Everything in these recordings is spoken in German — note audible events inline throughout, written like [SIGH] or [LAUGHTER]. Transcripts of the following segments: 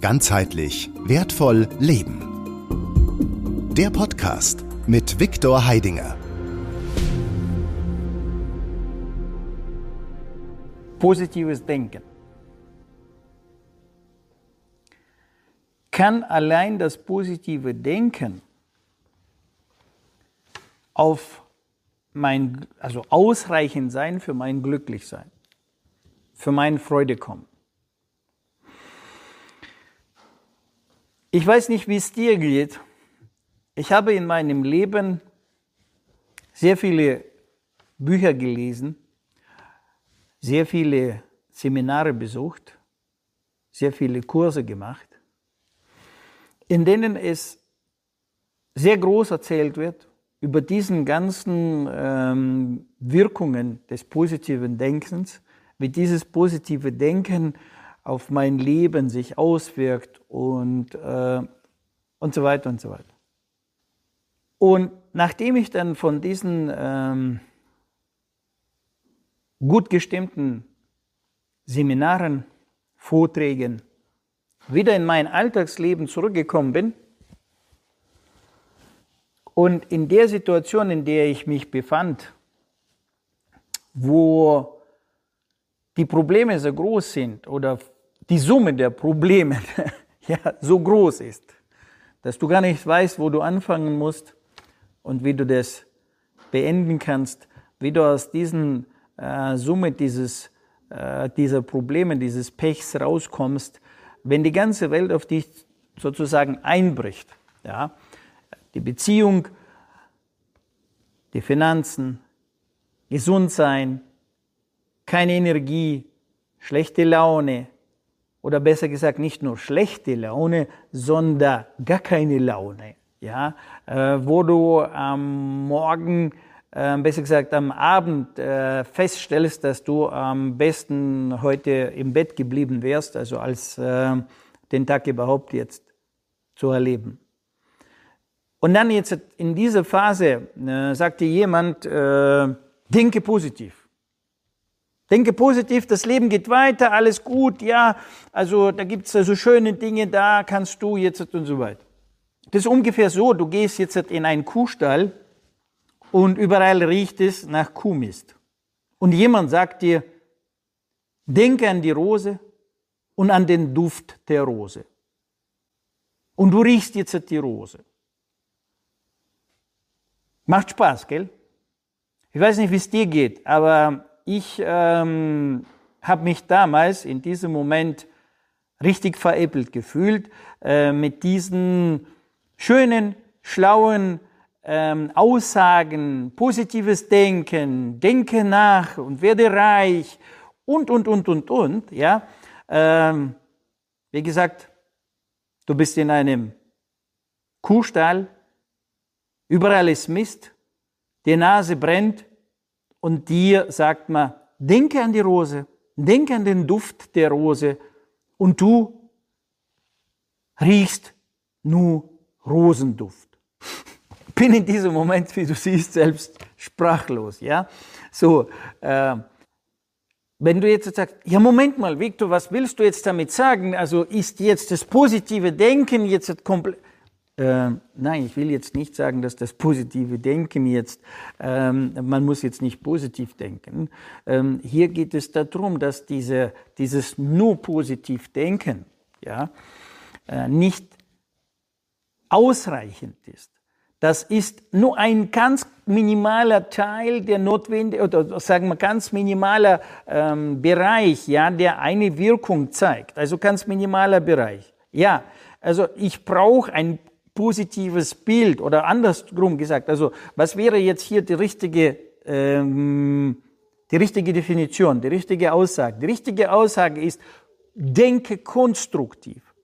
Ganzheitlich wertvoll leben. Der Podcast mit Viktor Heidinger. Positives Denken. Kann allein das positive Denken auf mein, also ausreichend sein für mein Glücklichsein, für mein Freude kommen? Ich weiß nicht, wie es dir geht. Ich habe in meinem Leben sehr viele Bücher gelesen, sehr viele Seminare besucht, sehr viele Kurse gemacht, in denen es sehr groß erzählt wird über diesen ganzen ähm, Wirkungen des positiven Denkens, wie dieses positive Denken auf mein Leben sich auswirkt und, äh, und so weiter und so weiter. Und nachdem ich dann von diesen ähm, gut gestimmten Seminaren, Vorträgen wieder in mein Alltagsleben zurückgekommen bin und in der Situation, in der ich mich befand, wo die Probleme so groß sind oder die Summe der Probleme [LAUGHS] ja, so groß ist, dass du gar nicht weißt, wo du anfangen musst und wie du das beenden kannst, wie du aus diesen äh, Summe dieses, äh, dieser Probleme, dieses Pechs rauskommst, wenn die ganze Welt auf dich sozusagen einbricht. Ja? Die Beziehung, die Finanzen, gesund sein, keine Energie, schlechte Laune oder besser gesagt nicht nur schlechte Laune, sondern gar keine Laune. Ja, äh, wo du am Morgen, äh, besser gesagt am Abend äh, feststellst, dass du am besten heute im Bett geblieben wärst, also als äh, den Tag überhaupt jetzt zu erleben. Und dann jetzt in dieser Phase äh, sagte jemand, äh, denke positiv. Denke positiv, das Leben geht weiter, alles gut, ja, also da gibt's also schöne Dinge, da kannst du jetzt und so weiter. Das ist ungefähr so, du gehst jetzt in einen Kuhstall und überall riecht es nach Kuhmist. Und jemand sagt dir, denke an die Rose und an den Duft der Rose. Und du riechst jetzt die Rose. Macht Spaß, gell? Ich weiß nicht, wie es dir geht, aber ich ähm, habe mich damals in diesem Moment richtig veräppelt gefühlt äh, mit diesen schönen, schlauen ähm, Aussagen, positives Denken, denke nach und werde reich und, und, und, und, und, ja. Ähm, wie gesagt, du bist in einem Kuhstall, überall ist Mist, die Nase brennt, und dir sagt man, denke an die Rose, denke an den Duft der Rose und du riechst nur Rosenduft. [LAUGHS] Bin in diesem Moment, wie du siehst, selbst sprachlos, ja? So, äh, wenn du jetzt sagst, ja Moment mal, Victor, was willst du jetzt damit sagen? Also ist jetzt das positive Denken jetzt komplett äh, nein, ich will jetzt nicht sagen, dass das positive Denken jetzt, ähm, man muss jetzt nicht positiv denken. Ähm, hier geht es darum, dass diese, dieses nur positiv Denken ja, äh, nicht ausreichend ist. Das ist nur ein ganz minimaler Teil der notwendigen, oder sagen wir ganz minimaler ähm, Bereich, ja, der eine Wirkung zeigt. Also ganz minimaler Bereich. Ja, also ich brauche ein positives Bild oder andersrum gesagt, also was wäre jetzt hier die richtige, ähm, die richtige Definition, die richtige Aussage? Die richtige Aussage ist, denke konstruktiv.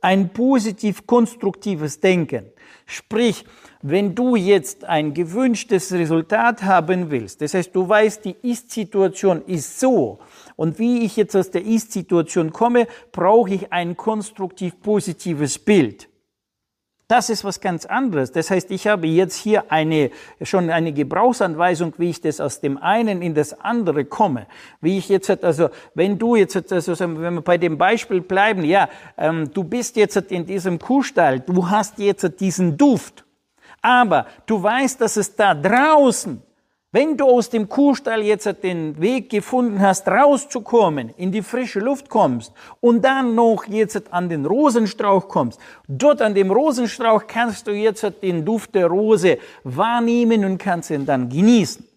Ein positiv konstruktives Denken. Sprich, wenn du jetzt ein gewünschtes Resultat haben willst, das heißt, du weißt, die Ist-Situation ist so, und wie ich jetzt aus der Ist-Situation komme, brauche ich ein konstruktiv positives Bild. Das ist was ganz anderes. Das heißt, ich habe jetzt hier eine, schon eine Gebrauchsanweisung, wie ich das aus dem einen in das andere komme. Wie ich jetzt, also, wenn du jetzt, also, wenn wir bei dem Beispiel bleiben, ja, ähm, du bist jetzt in diesem Kuhstall, du hast jetzt diesen Duft. Aber du weißt, dass es da draußen wenn du aus dem Kuhstall jetzt den Weg gefunden hast, rauszukommen, in die frische Luft kommst und dann noch jetzt an den Rosenstrauch kommst, dort an dem Rosenstrauch kannst du jetzt den Duft der Rose wahrnehmen und kannst ihn dann genießen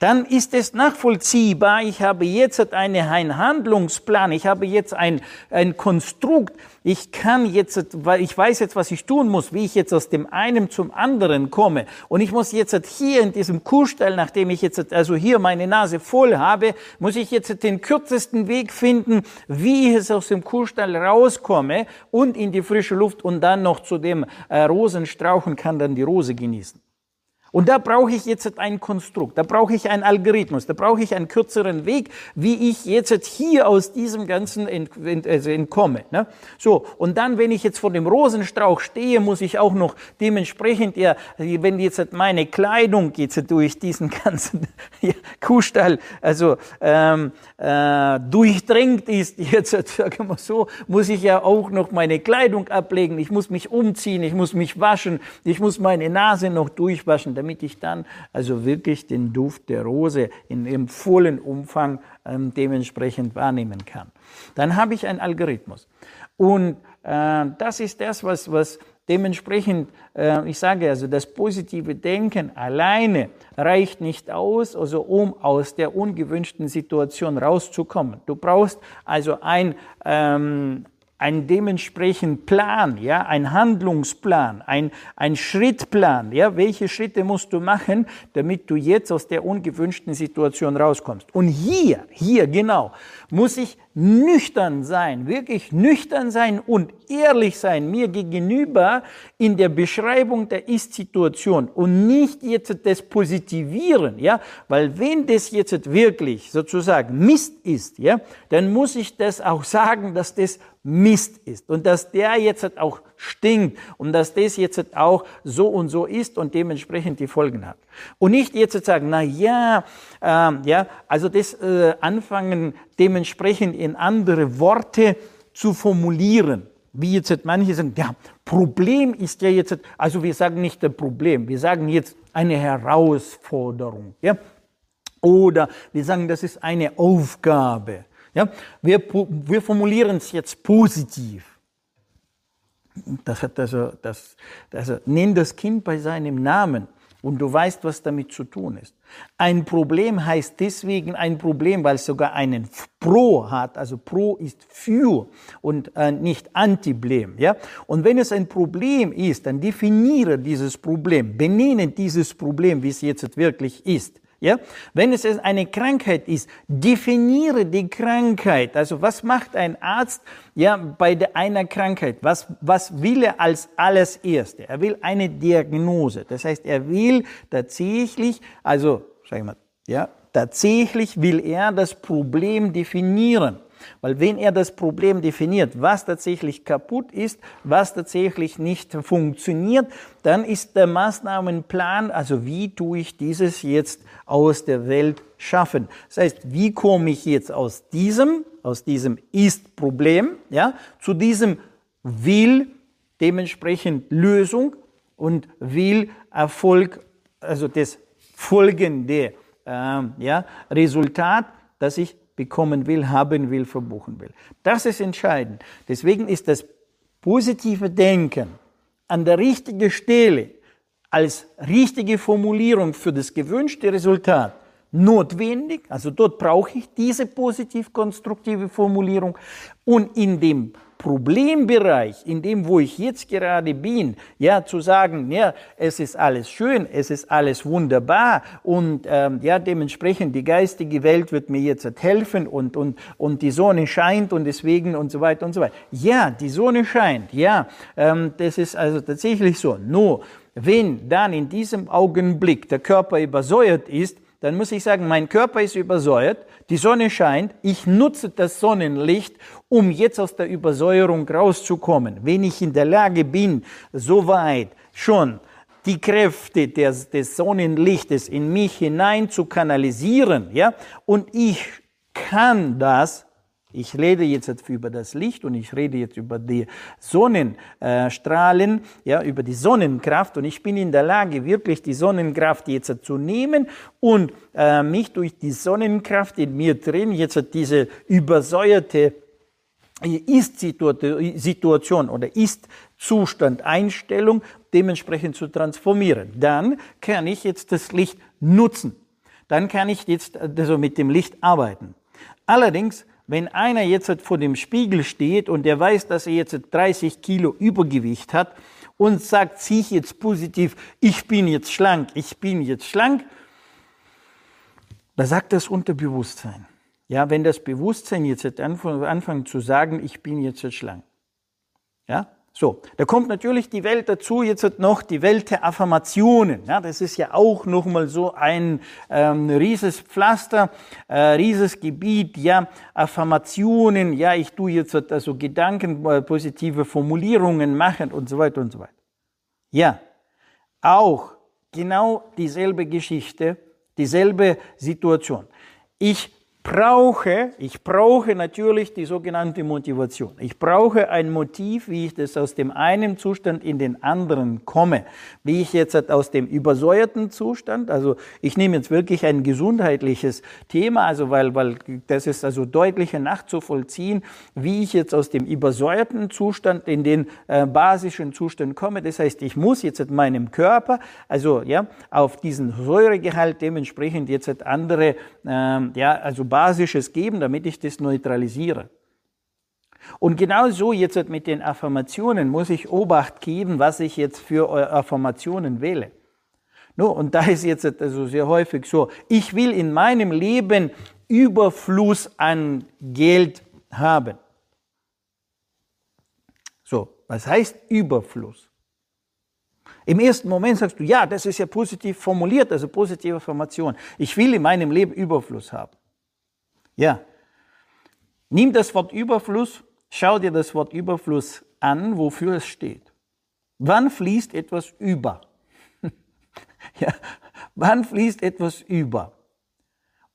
dann ist es nachvollziehbar, ich habe jetzt eine, einen Handlungsplan, ich habe jetzt ein, ein Konstrukt, ich kann jetzt, ich weiß jetzt, was ich tun muss, wie ich jetzt aus dem einen zum anderen komme. Und ich muss jetzt hier in diesem Kuhstall, nachdem ich jetzt also hier meine Nase voll habe, muss ich jetzt den kürzesten Weg finden, wie ich es aus dem Kuhstall rauskomme und in die frische Luft und dann noch zu dem äh, Rosenstrauch und kann dann die Rose genießen. Und da brauche ich jetzt ein Konstrukt, da brauche ich einen Algorithmus, da brauche ich einen kürzeren Weg, wie ich jetzt hier aus diesem Ganzen ent, ent, also entkomme. Ne? So, und dann, wenn ich jetzt vor dem Rosenstrauch stehe, muss ich auch noch dementsprechend, ja, wenn jetzt meine Kleidung jetzt durch diesen ganzen [LAUGHS] Kuhstall, also ähm, äh, durchdrängt ist, jetzt sagen wir so, muss ich ja auch noch meine Kleidung ablegen, ich muss mich umziehen, ich muss mich waschen, ich muss meine Nase noch durchwaschen, damit ich dann also wirklich den Duft der Rose in ihrem vollen Umfang ähm, dementsprechend wahrnehmen kann. Dann habe ich einen Algorithmus. Und äh, das ist das, was, was dementsprechend, äh, ich sage also, das positive Denken alleine reicht nicht aus, also um aus der ungewünschten Situation rauszukommen. Du brauchst also ein, ähm, ein dementsprechend Plan, ja, ein Handlungsplan, ein, ein Schrittplan, ja, welche Schritte musst du machen, damit du jetzt aus der ungewünschten Situation rauskommst. Und hier, hier genau, muss ich nüchtern sein, wirklich nüchtern sein und ehrlich sein mir gegenüber in der Beschreibung der Ist-Situation und nicht jetzt das Positivieren, ja, weil wenn das jetzt wirklich sozusagen Mist ist, ja, dann muss ich das auch sagen, dass das Mist ist und dass der jetzt auch stinkt und dass das jetzt auch so und so ist und dementsprechend die Folgen hat. Und nicht jetzt sagen, na ja, äh, ja, also das äh, anfangen dementsprechend in andere Worte zu formulieren. Wie jetzt manche sagen, ja, Problem ist ja jetzt, also wir sagen nicht ein Problem, wir sagen jetzt eine Herausforderung, ja. Oder wir sagen, das ist eine Aufgabe. Ja, wir, wir formulieren es jetzt positiv. Das hat also, das, also, nenn das Kind bei seinem Namen und du weißt, was damit zu tun ist. Ein Problem heißt deswegen ein Problem, weil es sogar einen Pro hat. Also Pro ist für und äh, nicht Antiblem. Ja? Und wenn es ein Problem ist, dann definiere dieses Problem, benenne dieses Problem, wie es jetzt wirklich ist. Ja? Wenn es eine Krankheit ist, definiere die Krankheit. Also was macht ein Arzt ja, bei einer Krankheit? Was, was will er als alles Erste? Er will eine Diagnose. Das heißt, er will tatsächlich, also sag ich mal, ja, tatsächlich will er das Problem definieren. Weil wenn er das Problem definiert, was tatsächlich kaputt ist, was tatsächlich nicht funktioniert, dann ist der Maßnahmenplan, also wie tue ich dieses jetzt aus der Welt schaffen. Das heißt, wie komme ich jetzt aus diesem, aus diesem Ist-Problem, ja, zu diesem Will dementsprechend Lösung und will Erfolg, also das folgende ähm, ja, Resultat, das ich bekommen will, haben will, verbuchen will. Das ist entscheidend. Deswegen ist das positive Denken an der richtigen Stelle als richtige Formulierung für das gewünschte Resultat notwendig. Also dort brauche ich diese positiv-konstruktive Formulierung. Und in dem Problembereich, in dem, wo ich jetzt gerade bin, ja, zu sagen, ja, es ist alles schön, es ist alles wunderbar und ähm, ja, dementsprechend die geistige Welt wird mir jetzt helfen und, und, und die Sonne scheint und deswegen und so weiter und so weiter. Ja, die Sonne scheint, ja, ähm, das ist also tatsächlich so. Nur, wenn dann in diesem Augenblick der Körper übersäuert ist, dann muss ich sagen, mein Körper ist übersäuert, die Sonne scheint, ich nutze das Sonnenlicht, um jetzt aus der Übersäuerung rauszukommen. Wenn ich in der Lage bin, soweit schon die Kräfte des, des Sonnenlichtes in mich hinein zu kanalisieren, ja, und ich kann das, ich rede jetzt über das Licht und ich rede jetzt über die Sonnenstrahlen, ja, über die Sonnenkraft und ich bin in der Lage, wirklich die Sonnenkraft jetzt zu nehmen und äh, mich durch die Sonnenkraft in mir drin jetzt diese übersäuerte Ist-Situation oder Ist-Zustand, Einstellung dementsprechend zu transformieren. Dann kann ich jetzt das Licht nutzen. Dann kann ich jetzt also mit dem Licht arbeiten. Allerdings, wenn einer jetzt vor dem Spiegel steht und der weiß, dass er jetzt 30 Kilo Übergewicht hat und sagt sich jetzt positiv, ich bin jetzt schlank, ich bin jetzt schlank, da sagt das Unterbewusstsein. Ja, wenn das Bewusstsein jetzt anfängt zu sagen, ich bin jetzt schlank. Ja, so, da kommt natürlich die Welt dazu, jetzt noch die Welt der Affirmationen. Ja, das ist ja auch nochmal so ein ähm, rieses Pflaster, äh, rieses Gebiet, ja, Affirmationen, ja, ich tue jetzt also Gedanken, äh, positive Formulierungen machen und so weiter und so weiter. Ja, auch genau dieselbe Geschichte, dieselbe Situation. Ich brauche, ich brauche natürlich die sogenannte Motivation. Ich brauche ein Motiv, wie ich das aus dem einen Zustand in den anderen komme. Wie ich jetzt aus dem übersäuerten Zustand, also ich nehme jetzt wirklich ein gesundheitliches Thema, also weil, weil das ist also deutlicher nachzuvollziehen, wie ich jetzt aus dem übersäuerten Zustand in den äh, basischen Zustand komme. Das heißt, ich muss jetzt in meinem Körper, also ja, auf diesen Säuregehalt dementsprechend jetzt andere, ähm, ja, also Basisches geben, damit ich das neutralisiere. Und genau so jetzt mit den Affirmationen muss ich Obacht geben, was ich jetzt für Affirmationen wähle. No, und da ist jetzt also sehr häufig so, ich will in meinem Leben Überfluss an Geld haben. So, was heißt Überfluss? Im ersten Moment sagst du, ja, das ist ja positiv formuliert, also positive Affirmation. Ich will in meinem Leben Überfluss haben. Ja. Nimm das Wort Überfluss, schau dir das Wort Überfluss an, wofür es steht. Wann fließt etwas über? [LAUGHS] ja. Wann fließt etwas über?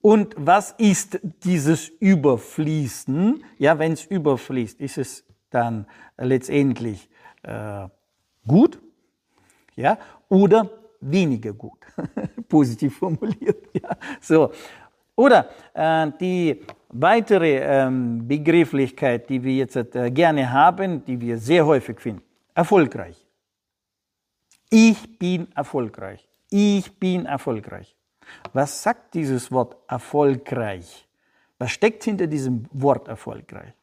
Und was ist dieses Überfließen? Ja, wenn es überfließt, ist es dann letztendlich äh, gut, ja, oder weniger gut, [LAUGHS] positiv formuliert. Ja, so oder äh, die weitere ähm, Begrifflichkeit, die wir jetzt äh, gerne haben, die wir sehr häufig finden, erfolgreich. Ich bin erfolgreich. Ich bin erfolgreich. Was sagt dieses Wort erfolgreich? Was steckt hinter diesem Wort erfolgreich?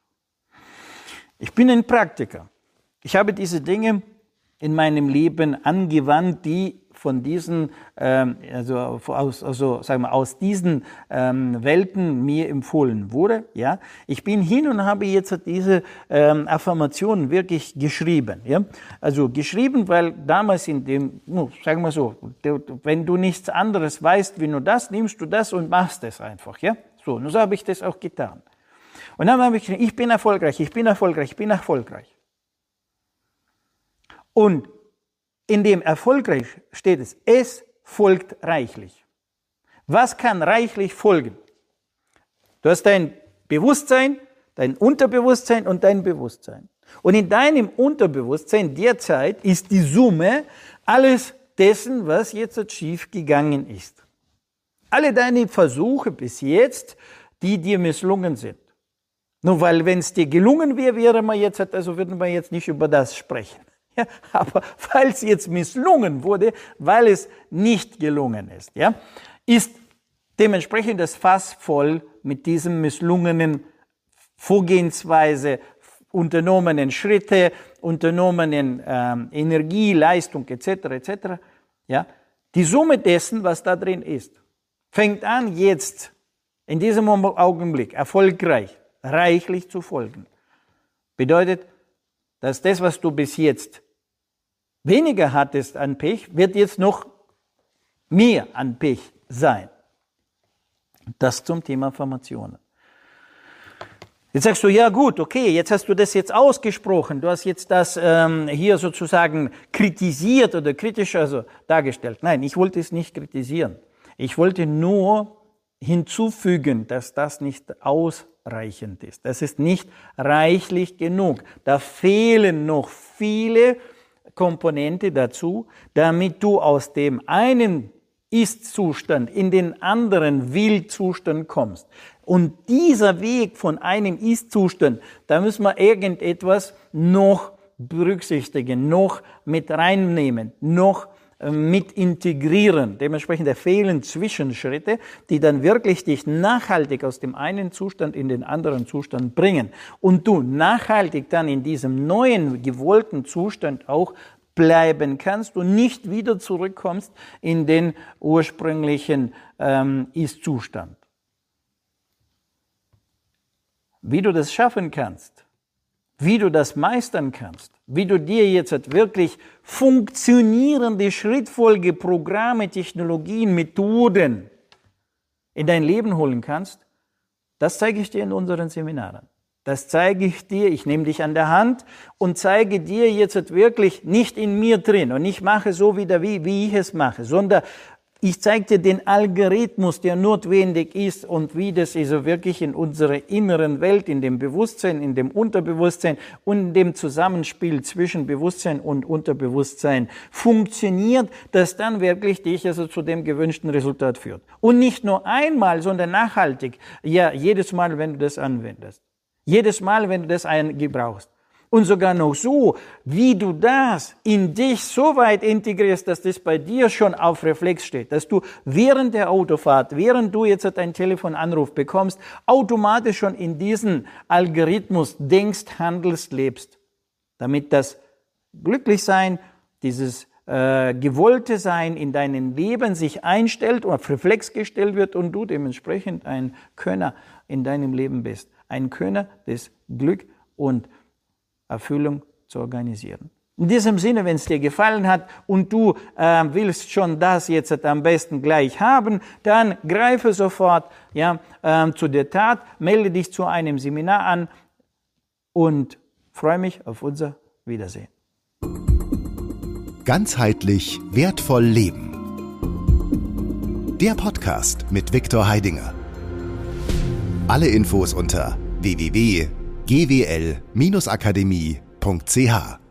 Ich bin ein Praktiker. Ich habe diese Dinge in meinem Leben angewandt, die von diesen, ähm, also aus, also sagen wir, aus diesen ähm, Welten mir empfohlen wurde. Ja, ich bin hin und habe jetzt diese ähm, Affirmationen wirklich geschrieben. Ja, also geschrieben, weil damals in dem, no, sagen wir so, wenn du nichts anderes weißt wie nur das, nimmst du das und machst es einfach. Ja, so, und so habe ich das auch getan. Und dann habe ich ich bin erfolgreich, ich bin erfolgreich, ich bin erfolgreich. Und in dem erfolgreich steht es, es folgt reichlich. Was kann reichlich folgen? Du hast dein Bewusstsein, dein Unterbewusstsein und dein Bewusstsein. Und in deinem Unterbewusstsein derzeit ist die Summe alles dessen, was jetzt schief gegangen ist. Alle deine Versuche bis jetzt, die dir misslungen sind. Nur weil, wenn es dir gelungen wäre, wäre man jetzt, also würden wir jetzt nicht über das sprechen. Ja, [LAUGHS] aber weil es jetzt misslungen wurde, weil es nicht gelungen ist, ja, ist dementsprechend das Fass voll mit diesem misslungenen Vorgehensweise, unternommenen Schritte, unternommenen ähm, Energie, Leistung etc. etc. Ja, die Summe dessen, was da drin ist, fängt an jetzt in diesem Augenblick erfolgreich, reichlich zu folgen. Bedeutet, dass das, was du bis jetzt weniger hattest an Pech, wird jetzt noch mehr an Pech sein. Das zum Thema Formationen. Jetzt sagst du, ja gut, okay, jetzt hast du das jetzt ausgesprochen, du hast jetzt das ähm, hier sozusagen kritisiert oder kritisch also dargestellt. Nein, ich wollte es nicht kritisieren. Ich wollte nur hinzufügen, dass das nicht ausreichend ist. Das ist nicht reichlich genug. Da fehlen noch viele Komponente dazu, damit du aus dem einen ist-Zustand in den anderen Will-Zustand kommst. Und dieser Weg von einem Ist-Zustand, da müssen wir irgendetwas noch berücksichtigen, noch mit reinnehmen, noch mit integrieren. Dementsprechend fehlen Zwischenschritte, die dann wirklich dich nachhaltig aus dem einen Zustand in den anderen Zustand bringen. Und du nachhaltig dann in diesem neuen gewollten Zustand auch bleiben kannst und nicht wieder zurückkommst in den ursprünglichen ähm, Ist-Zustand. Wie du das schaffen kannst, wie du das meistern kannst, wie du dir jetzt wirklich funktionierende Schrittfolge, Programme, Technologien, Methoden in dein Leben holen kannst, das zeige ich dir in unseren Seminaren. Das zeige ich dir, ich nehme dich an der Hand und zeige dir jetzt wirklich nicht in mir drin und ich mache so wieder, wie, wie ich es mache, sondern ich zeige dir den Algorithmus, der notwendig ist und wie das also wirklich in unserer inneren Welt, in dem Bewusstsein, in dem Unterbewusstsein und in dem Zusammenspiel zwischen Bewusstsein und Unterbewusstsein funktioniert, das dann wirklich dich also zu dem gewünschten Resultat führt. Und nicht nur einmal, sondern nachhaltig. Ja, jedes Mal, wenn du das anwendest. Jedes Mal, wenn du das gebrauchst. Und sogar noch so, wie du das in dich so weit integrierst, dass das bei dir schon auf Reflex steht, dass du während der Autofahrt, während du jetzt einen Telefonanruf bekommst, automatisch schon in diesen Algorithmus denkst, handelst, lebst. Damit das Glücklichsein, dieses äh, gewollte Sein in deinem Leben sich einstellt und auf Reflex gestellt wird und du dementsprechend ein Könner in deinem Leben bist ein Könner des Glück und Erfüllung zu organisieren. In diesem Sinne, wenn es dir gefallen hat und du äh, willst schon das jetzt am besten gleich haben, dann greife sofort ja, äh, zu der Tat, melde dich zu einem Seminar an und freue mich auf unser Wiedersehen. Ganzheitlich wertvoll leben. Der Podcast mit Viktor Heidinger. Alle Infos unter www.gwl-akademie.ch